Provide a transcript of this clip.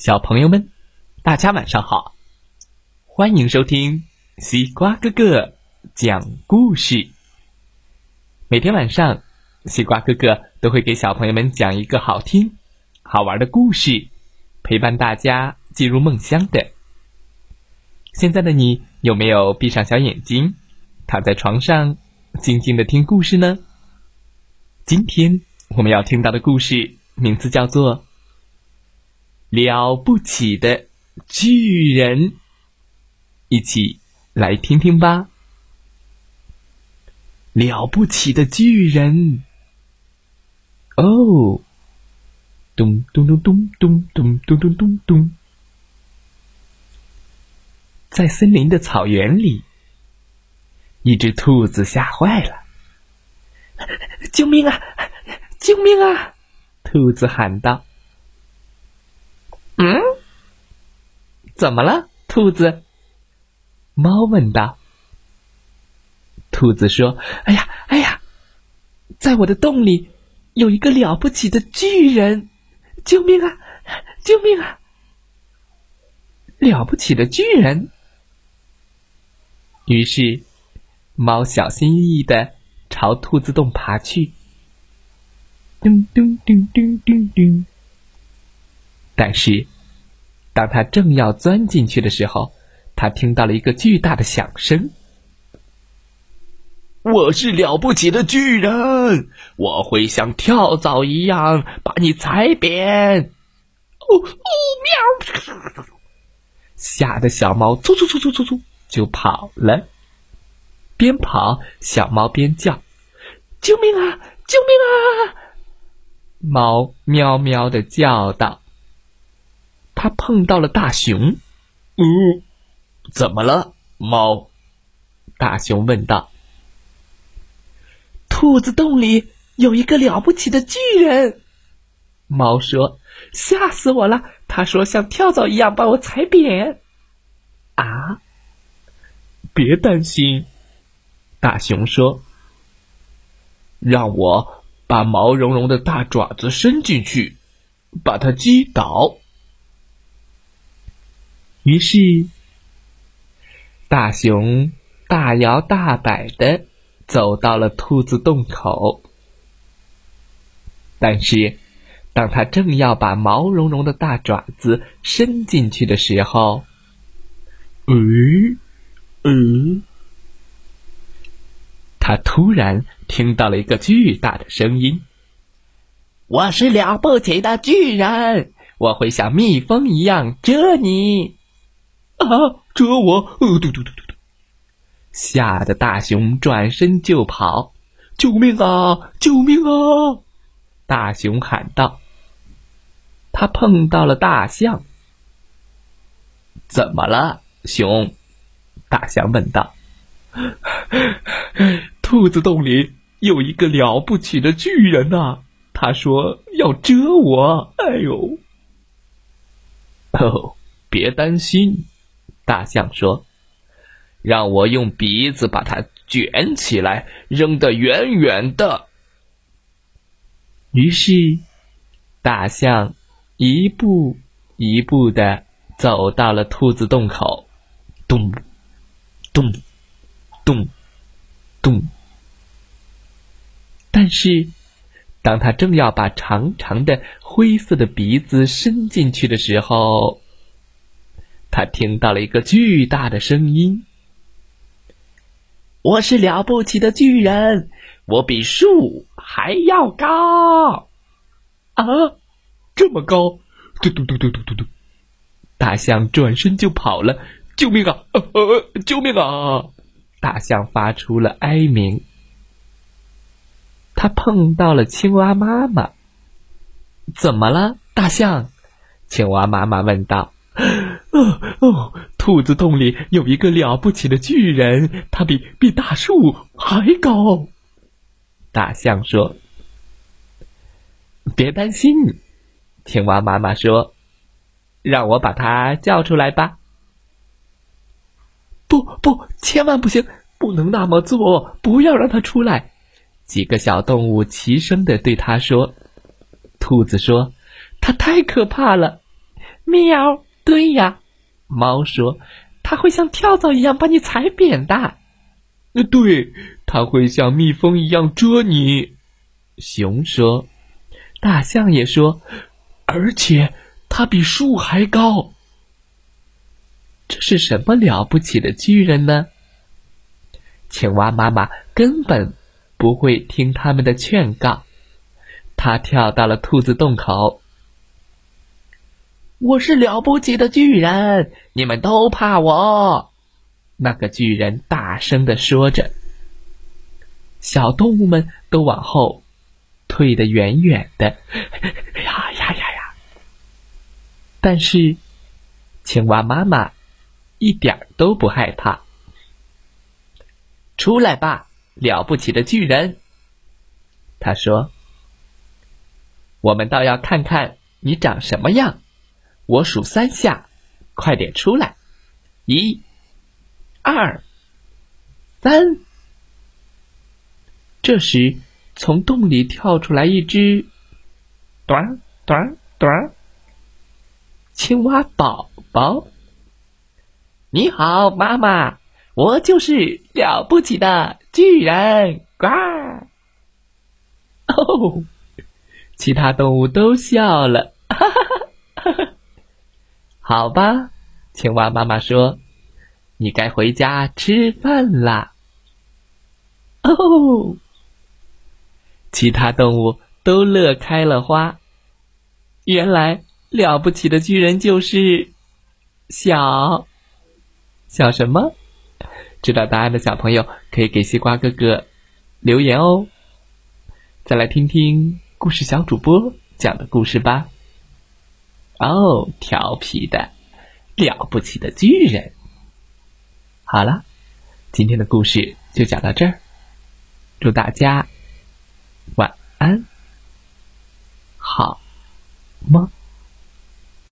小朋友们，大家晚上好！欢迎收听西瓜哥哥讲故事。每天晚上，西瓜哥哥都会给小朋友们讲一个好听、好玩的故事，陪伴大家进入梦乡的。现在的你有没有闭上小眼睛，躺在床上静静的听故事呢？今天我们要听到的故事名字叫做。了不起的巨人，一起来听听吧。了不起的巨人，哦，咚咚咚咚咚咚咚咚咚咚，在森林的草原里，一只兔子吓坏了，救命啊！救命啊！兔子喊道。嗯，怎么了，兔子？猫问道。兔子说：“哎呀，哎呀，在我的洞里有一个了不起的巨人，救命啊！救命啊！了不起的巨人。”于是，猫小心翼翼的朝兔子洞爬去。咚咚咚咚咚咚。但是，当他正要钻进去的时候，他听到了一个巨大的响声。我是了不起的巨人，我会像跳蚤一样把你踩扁。哦哦喵！吓得小猫突突突突突突就跑了。边跑，小猫边叫：“救命啊！救命啊！”猫喵喵的叫道。他碰到了大熊，嗯，怎么了，猫？大熊问道。兔子洞里有一个了不起的巨人，猫说：“吓死我了！”他说：“像跳蚤一样把我踩扁。”啊！别担心，大熊说：“让我把毛茸茸的大爪子伸进去，把它击倒。”于是，大熊大摇大摆的走到了兔子洞口。但是，当他正要把毛茸茸的大爪子伸进去的时候，嗯嗯，他突然听到了一个巨大的声音：“我是了不起的巨人，我会像蜜蜂一样蛰你。”啊！蛰我！呃嘟嘟嘟嘟嘟！吓得大熊转身就跑！救命啊！救命啊！大熊喊道。他碰到了大象。怎么了，熊？大象问道。兔子洞里有一个了不起的巨人呐！他说要蛰我！哎呦！哦，别担心。大象说：“让我用鼻子把它卷起来，扔得远远的。”于是，大象一步一步的走到了兔子洞口，咚，咚，咚，咚。但是，当他正要把长长的灰色的鼻子伸进去的时候，他听到了一个巨大的声音：“我是了不起的巨人，我比树还要高啊！这么高！”嘟嘟嘟嘟嘟嘟嘟，大象转身就跑了。救命啊！呃，救命啊！大象发出了哀鸣。他碰到了青蛙妈妈。怎么了，大象？青蛙妈妈问道。哦哦！兔子洞里有一个了不起的巨人，他比比大树还高。大象说：“别担心。”青蛙妈妈说：“让我把它叫出来吧。”不不，千万不行，不能那么做！不要让它出来！几个小动物齐声的对他说：“兔子说，它太可怕了。”喵，对呀。猫说：“它会像跳蚤一样把你踩扁的。”呃，对，它会像蜜蜂一样蛰你。熊说：“大象也说，而且它比树还高。”这是什么了不起的巨人呢？青蛙妈妈根本不会听他们的劝告，它跳到了兔子洞口。我是了不起的巨人，你们都怕我。那个巨人大声的说着，小动物们都往后退得远远的。呀呀呀呀！但是青蛙妈妈一点都不害怕。出来吧，了不起的巨人！他说：“我们倒要看看你长什么样。我数三下，快点出来！一、二、三。”这时，从洞里跳出来一只“短短短”青蛙宝宝。你好，妈妈。我就是了不起的巨人，呱！哦，其他动物都笑了，好吧，青蛙妈妈说：“你该回家吃饭啦。”哦，其他动物都乐开了花。原来了不起的巨人就是小小什么？知道答案的小朋友可以给西瓜哥哥留言哦。再来听听故事小主播讲的故事吧。哦，调皮的了不起的巨人。好了，今天的故事就讲到这儿。祝大家晚安，好梦。